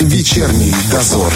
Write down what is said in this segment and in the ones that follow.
Вечерний дозор.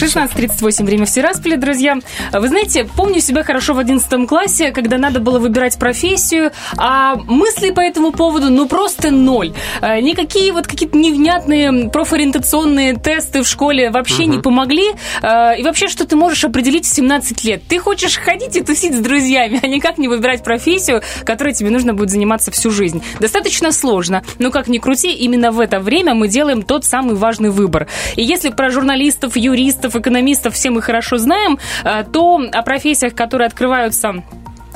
16.38, время в Тирасполе, друзья. Вы знаете, помню себя хорошо в 11 классе, когда надо было выбирать профессию, а мысли по этому поводу, ну, просто ноль. А, никакие вот какие-то невнятные профориентационные тесты в школе вообще угу. не помогли. А, и вообще, что ты можешь определить в 17 лет? Ты хочешь ходить и тусить с друзьями, а никак не выбирать профессию, которой тебе нужно будет заниматься всю жизнь. Достаточно сложно, но как ни крути, именно в это время мы делаем тот самый важный выбор. И если про журналистов, юристов, юристов, экономистов все мы хорошо знаем, э, то о профессиях, которые открываются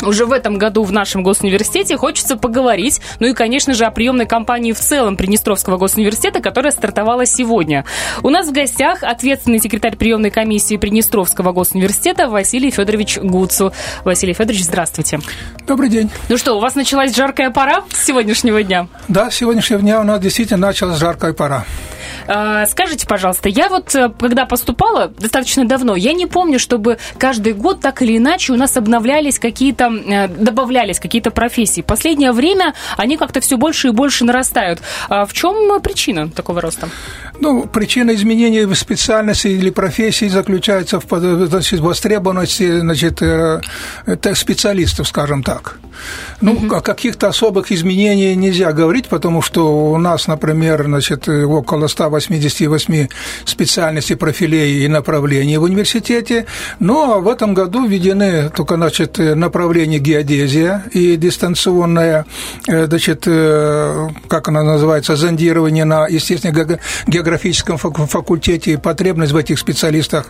уже в этом году в нашем госуниверситете хочется поговорить. Ну и, конечно же, о приемной кампании в целом Приднестровского госуниверситета, которая стартовала сегодня. У нас в гостях ответственный секретарь приемной комиссии Приднестровского госуниверситета Василий Федорович Гуцу. Василий Федорович, здравствуйте. Добрый день. Ну что, у вас началась жаркая пора с сегодняшнего дня? Да, с сегодняшнего дня у нас действительно началась жаркая пора. А, скажите, пожалуйста, я вот, э, когда поступала достаточно давно, я не помню, чтобы каждый год так или иначе у нас обновлялись какие-то, э, добавлялись какие-то профессии. Последнее время они как-то все больше и больше нарастают. А в чем причина такого роста? Ну, причина изменения специальности или профессии заключается в значит, востребованности значит, э, специалистов, скажем так. Ну, угу. о каких-то особых изменениях нельзя говорить, потому что у нас, например, значит, около 188 специальностей, профилей и направлений в университете. Но в этом году введены только значит, направление геодезия и дистанционное, э, значит, э, как она называется, зондирование на естественно-географическом факультете. Потребность в этих специалистах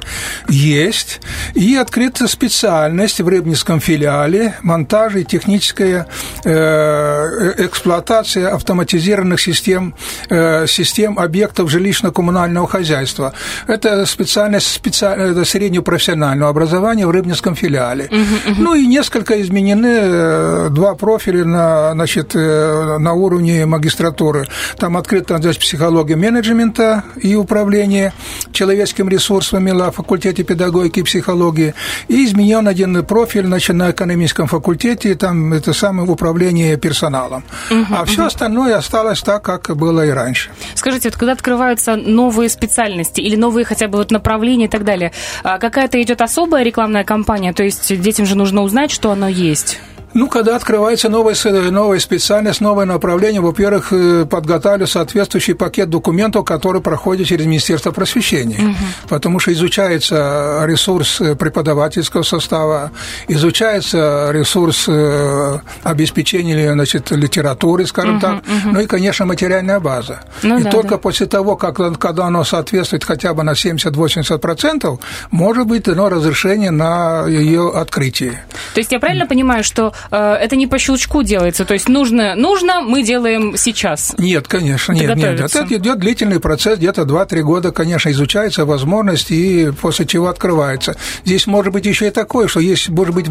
есть. И открыта специальность в Рыбницком филиале монтажа и техническая э, эксплуатация автоматизированных систем, систем объектов жилищно-коммунального хозяйства. Это специальность специальное, это среднего профессионального образования в Рыбницком филиале. Uh-huh, uh-huh. Ну и несколько изменены э, два профиля на, значит, э, на уровне магистратуры. Там открыта значит, психология менеджмента и управления человеческими ресурсами на факультете педагогики и психологии. И изменен один профиль значит, на экономическом факультете, там это самое управление персоналом. Uh-huh, а все uh-huh. остальное осталось так, как было и раньше. Скажите, вот когда открываются новые специальности или новые хотя бы вот направления и так далее, а какая-то идет особая рекламная кампания, то есть детям же нужно узнать, что оно есть? Ну, когда открывается новая, новая специальность, новое направление, во-первых, э, подготавливаю соответствующий пакет документов, который проходит через Министерство просвещения, угу. потому что изучается ресурс э, преподавательского состава, изучается ресурс э, обеспечения значит, литературы, скажем угу, так, угу. ну и, конечно, материальная база. Ну, и да, только да. после того, как, когда оно соответствует хотя бы на 70-80%, может быть дано разрешение на ее открытие. То есть я правильно понимаю, что это не по щелчку делается. То есть нужно, нужно, мы делаем сейчас. Нет, конечно, нет, нет. Это идет длительный процесс, где-то 2-3 года, конечно, изучается возможность, и после чего открывается. Здесь может быть еще и такое, что есть, может быть,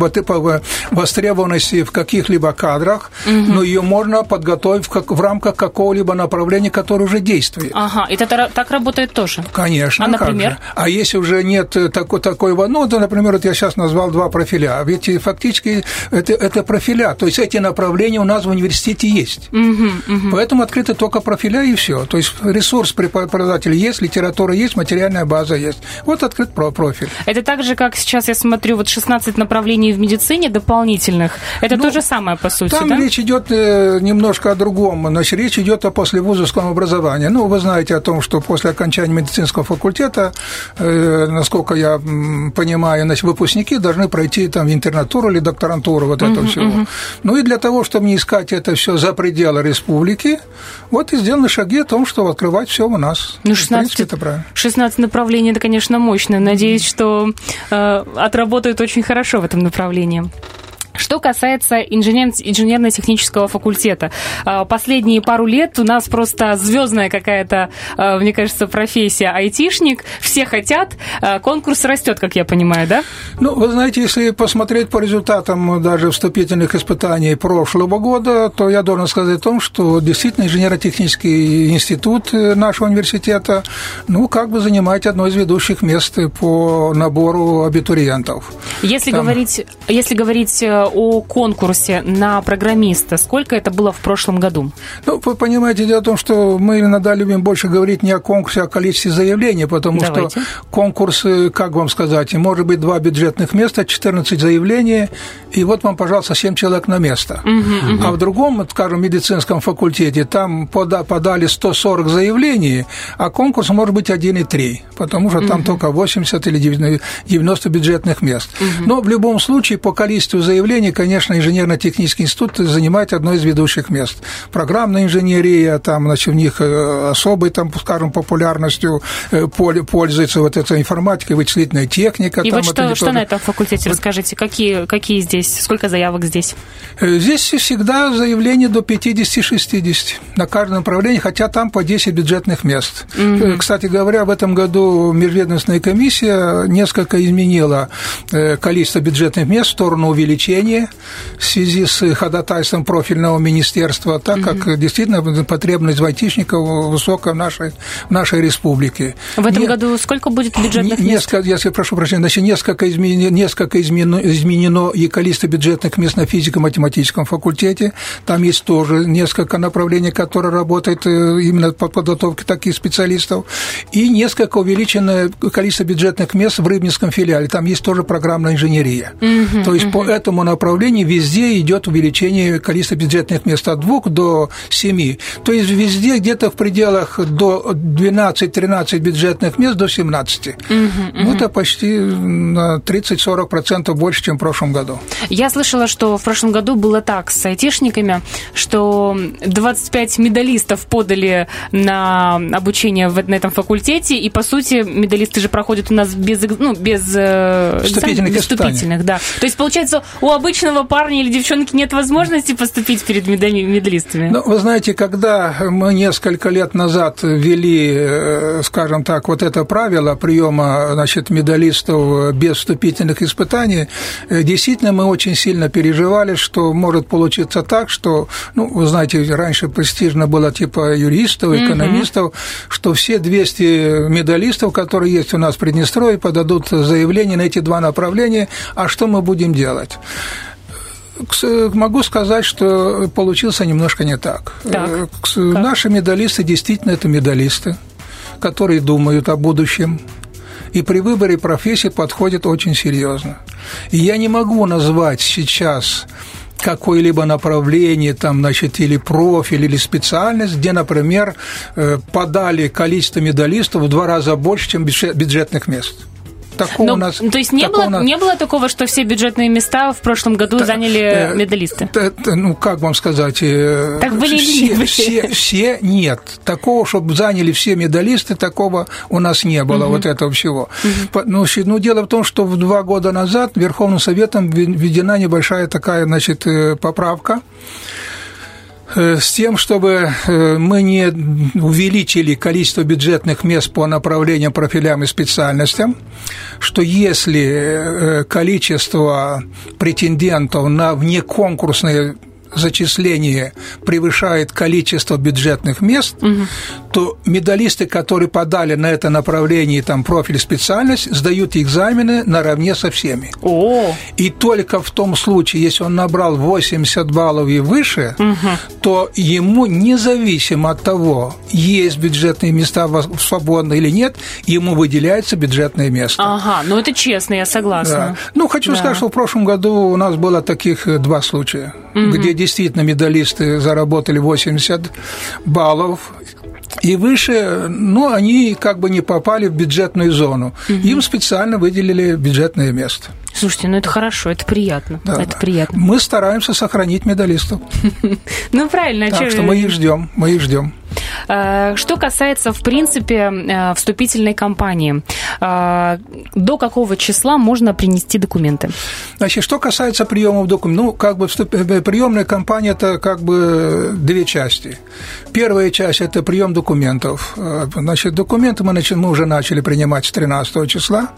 востребованность в каких-либо кадрах, угу. но ее можно подготовить в, в рамках какого-либо направления, которое уже действует. Ага, и это так работает тоже? Конечно. А, например? А если уже нет такой, такой ну, то, например, вот я сейчас назвал два профиля, а ведь фактически это, это это профиля. То есть эти направления у нас в университете есть. Угу, угу. Поэтому открыты только профиля и все. То есть ресурс преподавателя есть, литература есть, материальная база есть. Вот открыт профиль. Это так же, как сейчас я смотрю, вот 16 направлений в медицине дополнительных. Это ну, то же самое, по сути, Там да? речь идет э, немножко о другом. Значит, речь идет о послевузовском образовании. Ну, вы знаете о том, что после окончания медицинского факультета, э, насколько я понимаю, значит, выпускники должны пройти там интернатуру или докторантуру, вот угу, это всего. Угу. Ну и для того, чтобы не искать это все за пределы республики, вот и сделаны шаги о том, что открывать все у нас. Ну, 16, в принципе, это правильно. 16 направлений, это, конечно, мощно. Надеюсь, что э, отработают очень хорошо в этом направлении. Что касается инженер... инженерно-технического факультета, а, последние пару лет у нас просто звездная какая-то, а, мне кажется, профессия айтишник. Все хотят, а, конкурс растет, как я понимаю, да? Ну, вы знаете, если посмотреть по результатам даже вступительных испытаний прошлого года, то я должен сказать о том, что действительно инженерно-технический институт э, нашего университета, ну, как бы занимает одно из ведущих мест по набору абитуриентов. Если Там... говорить, если говорить э, о конкурсе на программиста. Сколько это было в прошлом году? Ну, вы понимаете, дело в том, что мы иногда любим больше говорить не о конкурсе, а о количестве заявлений, потому Давайте. что конкурс, как вам сказать, может быть два бюджетных места, 14 заявлений, и вот вам, пожалуйста, 7 человек на место. Угу, угу. А в другом, скажем, медицинском факультете там подали 140 заявлений, а конкурс может быть 1,3, потому что там угу. только 80 или 90 бюджетных мест. Угу. Но в любом случае, по количеству заявлений, конечно, инженерно-технический институт занимает одно из ведущих мест. Программная инженерия, там, значит, у них э, особой, там, скажем, популярностью э, пользуется вот эта информатика, вычислительная техника. И там, вот что, что на этом факультете, расскажите, какие, какие здесь, сколько заявок здесь? Э, здесь всегда заявление до 50-60 на каждом направлении, хотя там по 10 бюджетных мест. Угу. Кстати говоря, в этом году межведомственная комиссия несколько изменила количество бюджетных мест в сторону увеличения в связи с ходатайством профильного министерства, так угу. как действительно потребность в айтишников высокая в нашей, в нашей республике. В этом Не, году сколько будет бюджетных мест? Несколько, я прошу прощения, значит, несколько, изменено, несколько изменено, изменено и количество бюджетных мест на физико-математическом факультете. Там есть тоже несколько направлений, которые работают э, именно по подготовке таких специалистов. И несколько увеличено количество бюджетных мест в Рыбинском филиале. Там есть тоже программная инженерия. Угу, То есть угу. по этому направлению везде идет увеличение количества бюджетных мест от двух до семи. То есть везде где-то в пределах до 12-13 бюджетных мест до 17. Угу, ну, это почти на 30-40% больше, чем в прошлом году. Я слышала, что в прошлом году было так с айтишниками, что 25 медалистов подали на обучение на этом факультете, и, по сути, медалисты же проходят у нас без, ну, без э, вступительных, без вступительных да. То есть, получается, у обычного парня или девчонки нет возможности поступить перед медалистами? Ну, вы знаете, когда мы несколько лет назад ввели, э, скажем так, вот это правило приема значит, медалистов без вступительных испытаний, э, действительно мы очень сильно переживали, что может получиться так, что, ну, вы знаете, раньше престижно было типа юристов, экономистов, угу. что все 200 медалистов, которые есть у нас в Приднестровье, подадут заявление на эти два направления, а что мы будем делать? Могу сказать, что получился немножко не так. так. Э, наши медалисты действительно это медалисты, которые думают о будущем, и при выборе профессии подходят очень серьезно. И я не могу назвать сейчас какое-либо направление, там, значит, или профиль, или специальность, где, например, э, подали количество медалистов в два раза больше, чем бюджетных мест такого Но, у нас... То есть не было, нас... не было такого, что все бюджетные места в прошлом году та, заняли э, медалисты? Та, та, ну, как вам сказать? Э, так были все, все, все нет. Такого, чтобы заняли все медалисты, такого у нас не было, угу. вот этого всего. Угу. Ну, ну, дело в том, что в два года назад Верховным Советом введена небольшая такая, значит, э, поправка, с тем, чтобы э, мы не увеличили количество бюджетных мест по направлениям, профилям и специальностям, что если э, количество претендентов на внеконкурсные зачисление превышает количество бюджетных мест, угу. то медалисты, которые подали на это направление, там, профиль, специальность, сдают экзамены наравне со всеми. О. И только в том случае, если он набрал 80 баллов и выше, угу. то ему, независимо от того, есть бюджетные места свободны или нет, ему выделяется бюджетное место. Ага, ну это честно, я согласна. Да. Ну, хочу да. сказать, что в прошлом году у нас было таких э, два случая, угу. где действительно медалисты заработали 80 баллов, и выше, ну, они как бы не попали в бюджетную зону. Угу. Им специально выделили бюджетное место. Слушайте, ну это хорошо, это приятно. Да, это да. приятно. Мы стараемся сохранить медалистов. Ну правильно. Так что мы их ждем, мы их ждем. Э, что касается, в принципе, э, вступительной кампании, э, до какого числа можно принести документы? Значит, что касается приемов документов, ну, как бы приемная кампания – это как бы две части. Первая часть – это прием документов. Значит, документы мы, мы уже начали принимать с 13 числа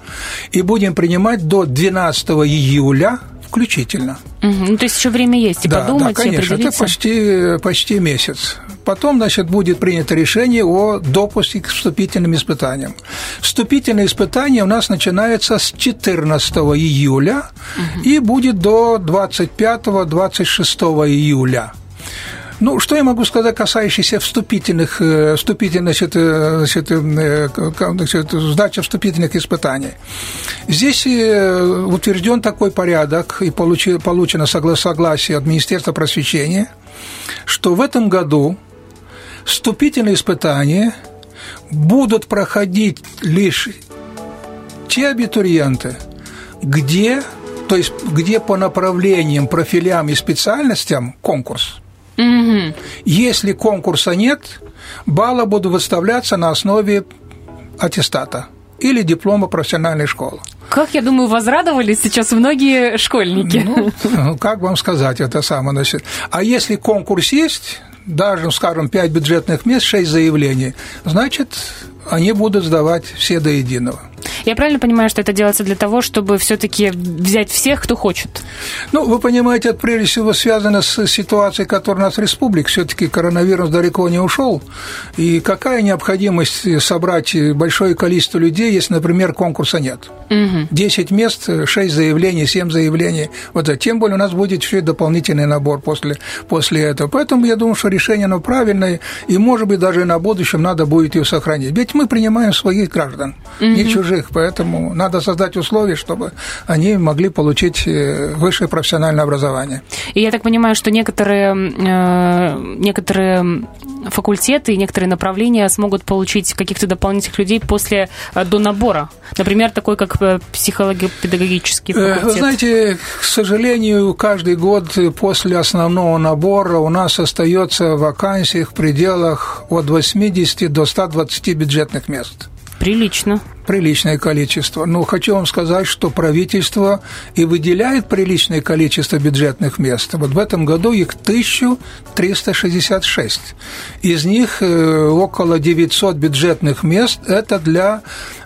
и будем принимать до 12 июля включительно. Угу. Ну, то есть еще время есть и да, подумать, да, конечно, это почти, почти месяц. Потом, значит, будет принято решение о допуске к вступительным испытаниям. Вступительные испытания у нас начинаются с 14 июля угу. и будет до 25-26 июля. Ну, что я могу сказать, касающийся вступительных, э, вступительных э, значит, э, значит, сдачи вступительных испытаний. Здесь утвержден такой порядок и получено согласие от Министерства просвещения, что в этом году вступительные испытания будут проходить лишь те абитуриенты, где, то есть где по направлениям, профилям и специальностям конкурс – Угу. Если конкурса нет, баллы будут выставляться на основе аттестата или диплома профессиональной школы. Как, я думаю, возрадовались сейчас многие школьники. Ну, как вам сказать это самое? Значит, а если конкурс есть, даже, скажем, 5 бюджетных мест, 6 заявлений, значит, они будут сдавать все до единого. Я правильно понимаю, что это делается для того, чтобы все-таки взять всех, кто хочет? Ну, вы понимаете, это прежде всего связано с ситуацией, которая у нас в республике. Все-таки коронавирус далеко не ушел. И какая необходимость собрать большое количество людей, если, например, конкурса нет? Угу. 10 мест, 6 заявлений, 7 заявлений. Вот это. Тем более у нас будет еще и дополнительный набор после, после этого. Поэтому я думаю, что решение оно правильное, и, может быть, даже на будущем надо будет ее сохранить. Ведь мы принимаем своих граждан, угу. не чужих поэтому надо создать условия, чтобы они могли получить э, высшее профессиональное образование. И я так понимаю, что некоторые, э, некоторые факультеты и некоторые направления смогут получить каких-то дополнительных людей после э, до набора. Например, такой как психолого-педагогический факультет. Вы знаете, к сожалению, каждый год после основного набора у нас остается вакансий в пределах от 80 до 120 бюджетных мест. Прилично. Приличное количество. Но хочу вам сказать, что правительство и выделяет приличное количество бюджетных мест. Вот в этом году их 1366. Из них э, около 900 бюджетных мест – это для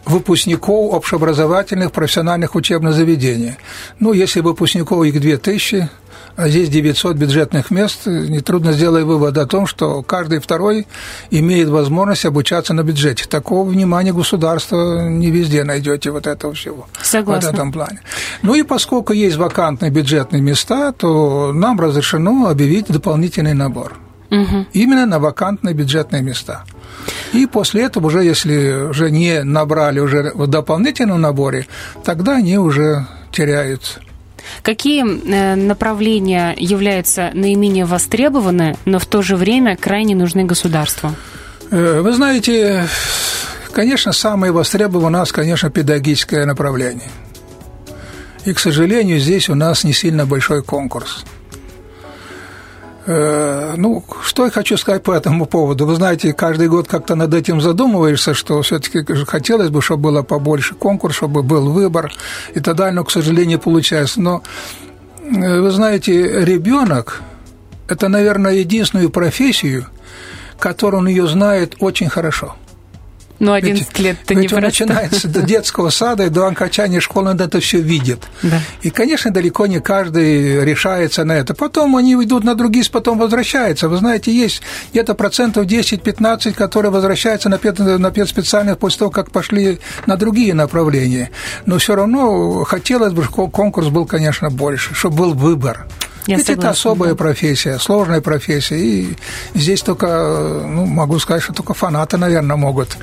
выпускников общеобразовательных профессиональных учебных заведений. Ну, если выпускников их 2000, а здесь 900 бюджетных мест, нетрудно сделать вывод о том, что каждый второй имеет возможность обучаться на бюджете. Такого внимания государства не везде найдете вот этого всего. Согласна. В этом плане. Ну и поскольку есть вакантные бюджетные места, то нам разрешено объявить дополнительный набор. Угу. Именно на вакантные бюджетные места. И после этого уже, если уже не набрали уже в дополнительном наборе, тогда они уже теряют Какие э, направления являются наименее востребованы, но в то же время крайне нужны государству? Э, вы знаете, конечно, самое востребованное у нас, конечно, педагогическое направление. И, к сожалению, здесь у нас не сильно большой конкурс – ну, что я хочу сказать по этому поводу. Вы знаете, каждый год как-то над этим задумываешься, что все-таки хотелось бы, чтобы было побольше конкурс, чтобы был выбор и так далее, но, к сожалению, получается. Но, э, вы знаете, ребенок – это, наверное, единственную профессию, которую он ее знает очень хорошо – ну, 11 ведь, лет это не он начинается до детского сада и до окончания школы, он это все видит. Да. И, конечно, далеко не каждый решается на это. Потом они идут на другие, потом возвращаются. Вы знаете, есть где-то процентов 10-15, которые возвращаются на, пед, на педспециальных после того, как пошли на другие направления. Но все равно хотелось бы, чтобы конкурс был, конечно, больше, чтобы был выбор. Я Ведь согласна, это особая да. профессия, сложная профессия. И здесь только, ну, могу сказать, что только фанаты, наверное, могут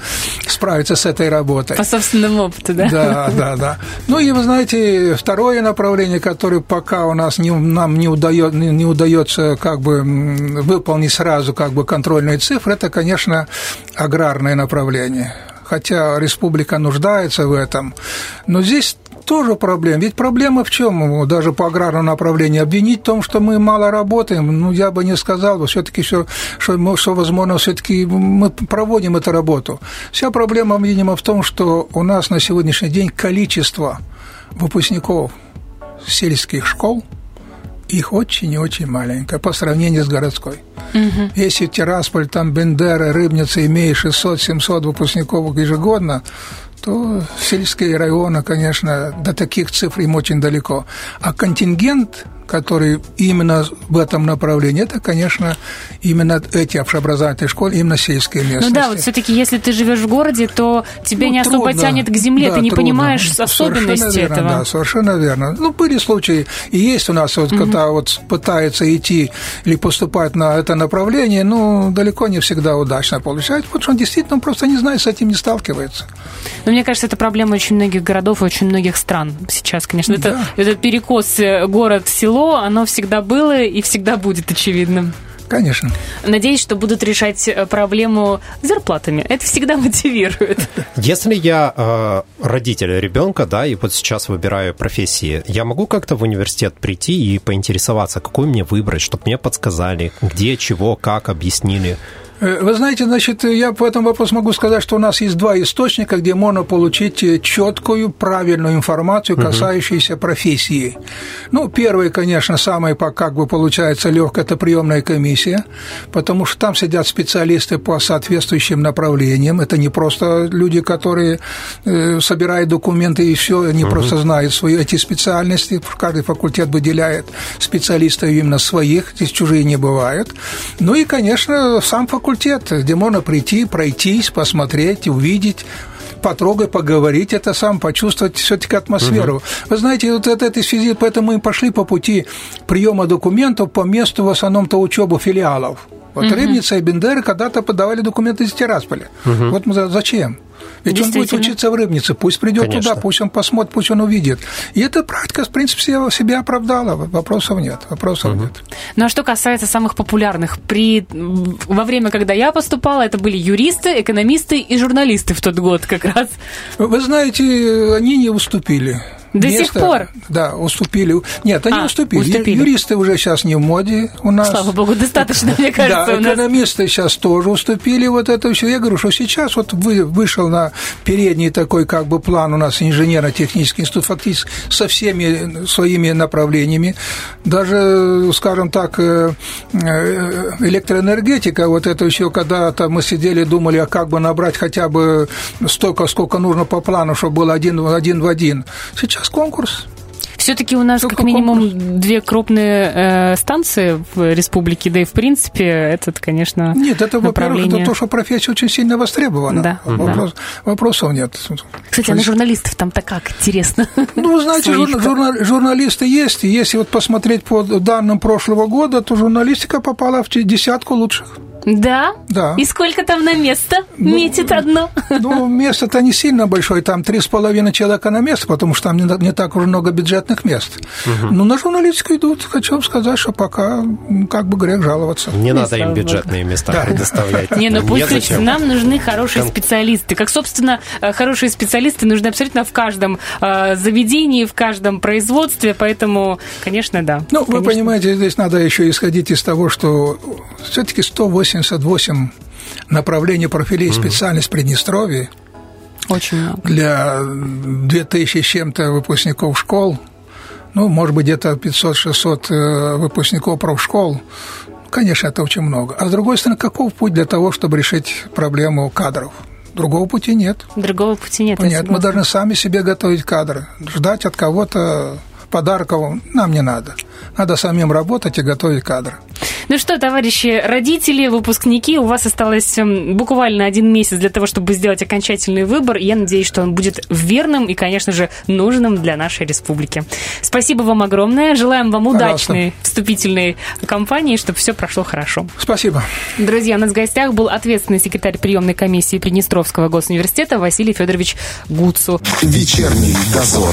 справиться с этой работой. По собственному опыту, да? Да, да, да. Ну и вы знаете, второе направление, которое пока у нас не, нам не, удает, не удается как бы выполнить сразу как бы контрольные цифры, это, конечно, аграрное направление хотя республика нуждается в этом. Но здесь тоже проблема. Ведь проблема в чем? Даже по аграрному направлению обвинить в том, что мы мало работаем, ну, я бы не сказал, все-таки все, что, мы, что, возможно, все-таки мы проводим эту работу. Вся проблема, видимо, в том, что у нас на сегодняшний день количество выпускников сельских школ – их очень и очень маленькое по сравнению с городской. Угу. Если Тирасполь, там Бендера, Рыбница имеет 600-700 выпускников ежегодно, то сельские районы, конечно, до таких цифр им очень далеко. А контингент который именно в этом направлении, это, конечно, именно эти общеобразовательные школы, именно сельские местности. Ну да, вот все-таки, если ты живешь в городе, то тебя ну, не особо трудно. тянет к земле, да, ты не трудно. понимаешь особенности совершенно верно, этого. Да, совершенно верно. Ну, были случаи, и есть у нас, вот, угу. когда вот пытается идти или поступать на это направление, ну, далеко не всегда удачно получается, потому что он действительно просто не знает, с этим не сталкивается. Но мне кажется, это проблема очень многих городов и очень многих стран сейчас, конечно. Да. Это, это перекос э, город-село село, оно всегда было и всегда будет очевидным. Конечно. Надеюсь, что будут решать э, проблему зарплатами. Это всегда мотивирует. Если я э, родитель ребенка, да, и вот сейчас выбираю профессии, я могу как-то в университет прийти и поинтересоваться, какую мне выбрать, чтобы мне подсказали, где, чего, как объяснили. Э, вы знаете, значит, я по этому вопросу могу сказать, что у нас есть два источника, где можно получить э, четкую, правильную информацию, касающуюся угу. профессии. Ну, первый, конечно, самый, как бы получается, легкая, это приемная комиссия, потому что там сидят специалисты по соответствующим направлениям. Это не просто люди, которые э, собирают документы и все, они угу. просто знают свои эти специальности. Каждый факультет выделяет специалистов именно своих, здесь чужие не бывают. Ну и, конечно, сам факультет факультет, где можно прийти, пройтись, посмотреть, увидеть потрогать, поговорить, это сам почувствовать все-таки атмосферу. Угу. Вы знаете, вот это, этой связи, поэтому мы пошли по пути приема документов по месту в основном-то учебы филиалов. Вот угу. Рыбница и Бендеры когда-то подавали документы из Тирасполя. Угу. Вот мы зачем? Ведь он будет учиться в Рыбнице, пусть придет Конечно. туда, пусть он посмотрит, пусть он увидит. И эта практика, в принципе, себя оправдала, вопросов нет, вопросов угу. нет. Ну а что касается самых популярных, при... во время, когда я поступала, это были юристы, экономисты и журналисты в тот год как раз. Вы знаете, они не уступили. До место, сих пор? Да, уступили. Нет, они а, уступили. уступили. Юристы уже сейчас не в моде у нас. Слава богу, достаточно, мне кажется. Да, экономисты сейчас тоже уступили вот это все. Я говорю, что сейчас вот вышел на передний такой как бы план у нас инженерно-технический институт фактически со всеми своими направлениями. Даже, скажем так, э, э, электроэнергетика, вот это еще когда-то мы сидели, думали, а как бы набрать хотя бы столько, сколько нужно по плану, чтобы было один, один в один. Сейчас нас конкурс. Все-таки у нас Только как минимум конкурс. две крупные э, станции в республике, да и в принципе этот, конечно, Нет, это, во-первых, это то, что профессия очень сильно востребована. Да. Вопрос, да. Вопросов нет. Кстати, а на журналистов там-то как? Интересно. Ну, знаете, жур, журна, журналисты есть, и если вот посмотреть по данным прошлого года, то журналистика попала в десятку лучших. Да? Да. И сколько там на место ну, метит одно? Ну, место-то не сильно большое, там три с половиной человека на место, потому что там не, не так уж много бюджетных мест. Угу. Ну, на журналистику идут, хочу вам сказать, что пока как бы грех жаловаться. Не ну, надо им бюджетные места да. предоставлять. Не, ну пусть нам нужны хорошие специалисты. Как, собственно, э, хорошие специалисты нужны абсолютно в каждом э, заведении, в каждом производстве, поэтому, конечно, да. Ну, вы понимаете, здесь надо еще исходить из того, что все-таки 108 88 направлений профилей угу. специальность Приднестровья. Очень много. Для 2000 с чем-то выпускников школ, ну, может быть, где-то 500-600 э, выпускников профшкол, конечно, это очень много. А с другой стороны, каков путь для того, чтобы решить проблему кадров? Другого пути нет. Другого пути нет. Нет, мы должны сами себе готовить кадры. Ждать от кого-то подарков нам не надо. Надо самим работать и готовить кадры. Ну что, товарищи родители, выпускники, у вас осталось эм, буквально один месяц для того, чтобы сделать окончательный выбор. Я надеюсь, что он будет верным и, конечно же, нужным для нашей республики. Спасибо вам огромное. Желаем вам Пожалуйста. удачной вступительной кампании, чтобы все прошло хорошо. Спасибо. Друзья, у нас в гостях был ответственный секретарь приемной комиссии Приднестровского госуниверситета Василий Федорович Гуцу. Вечерний дозор.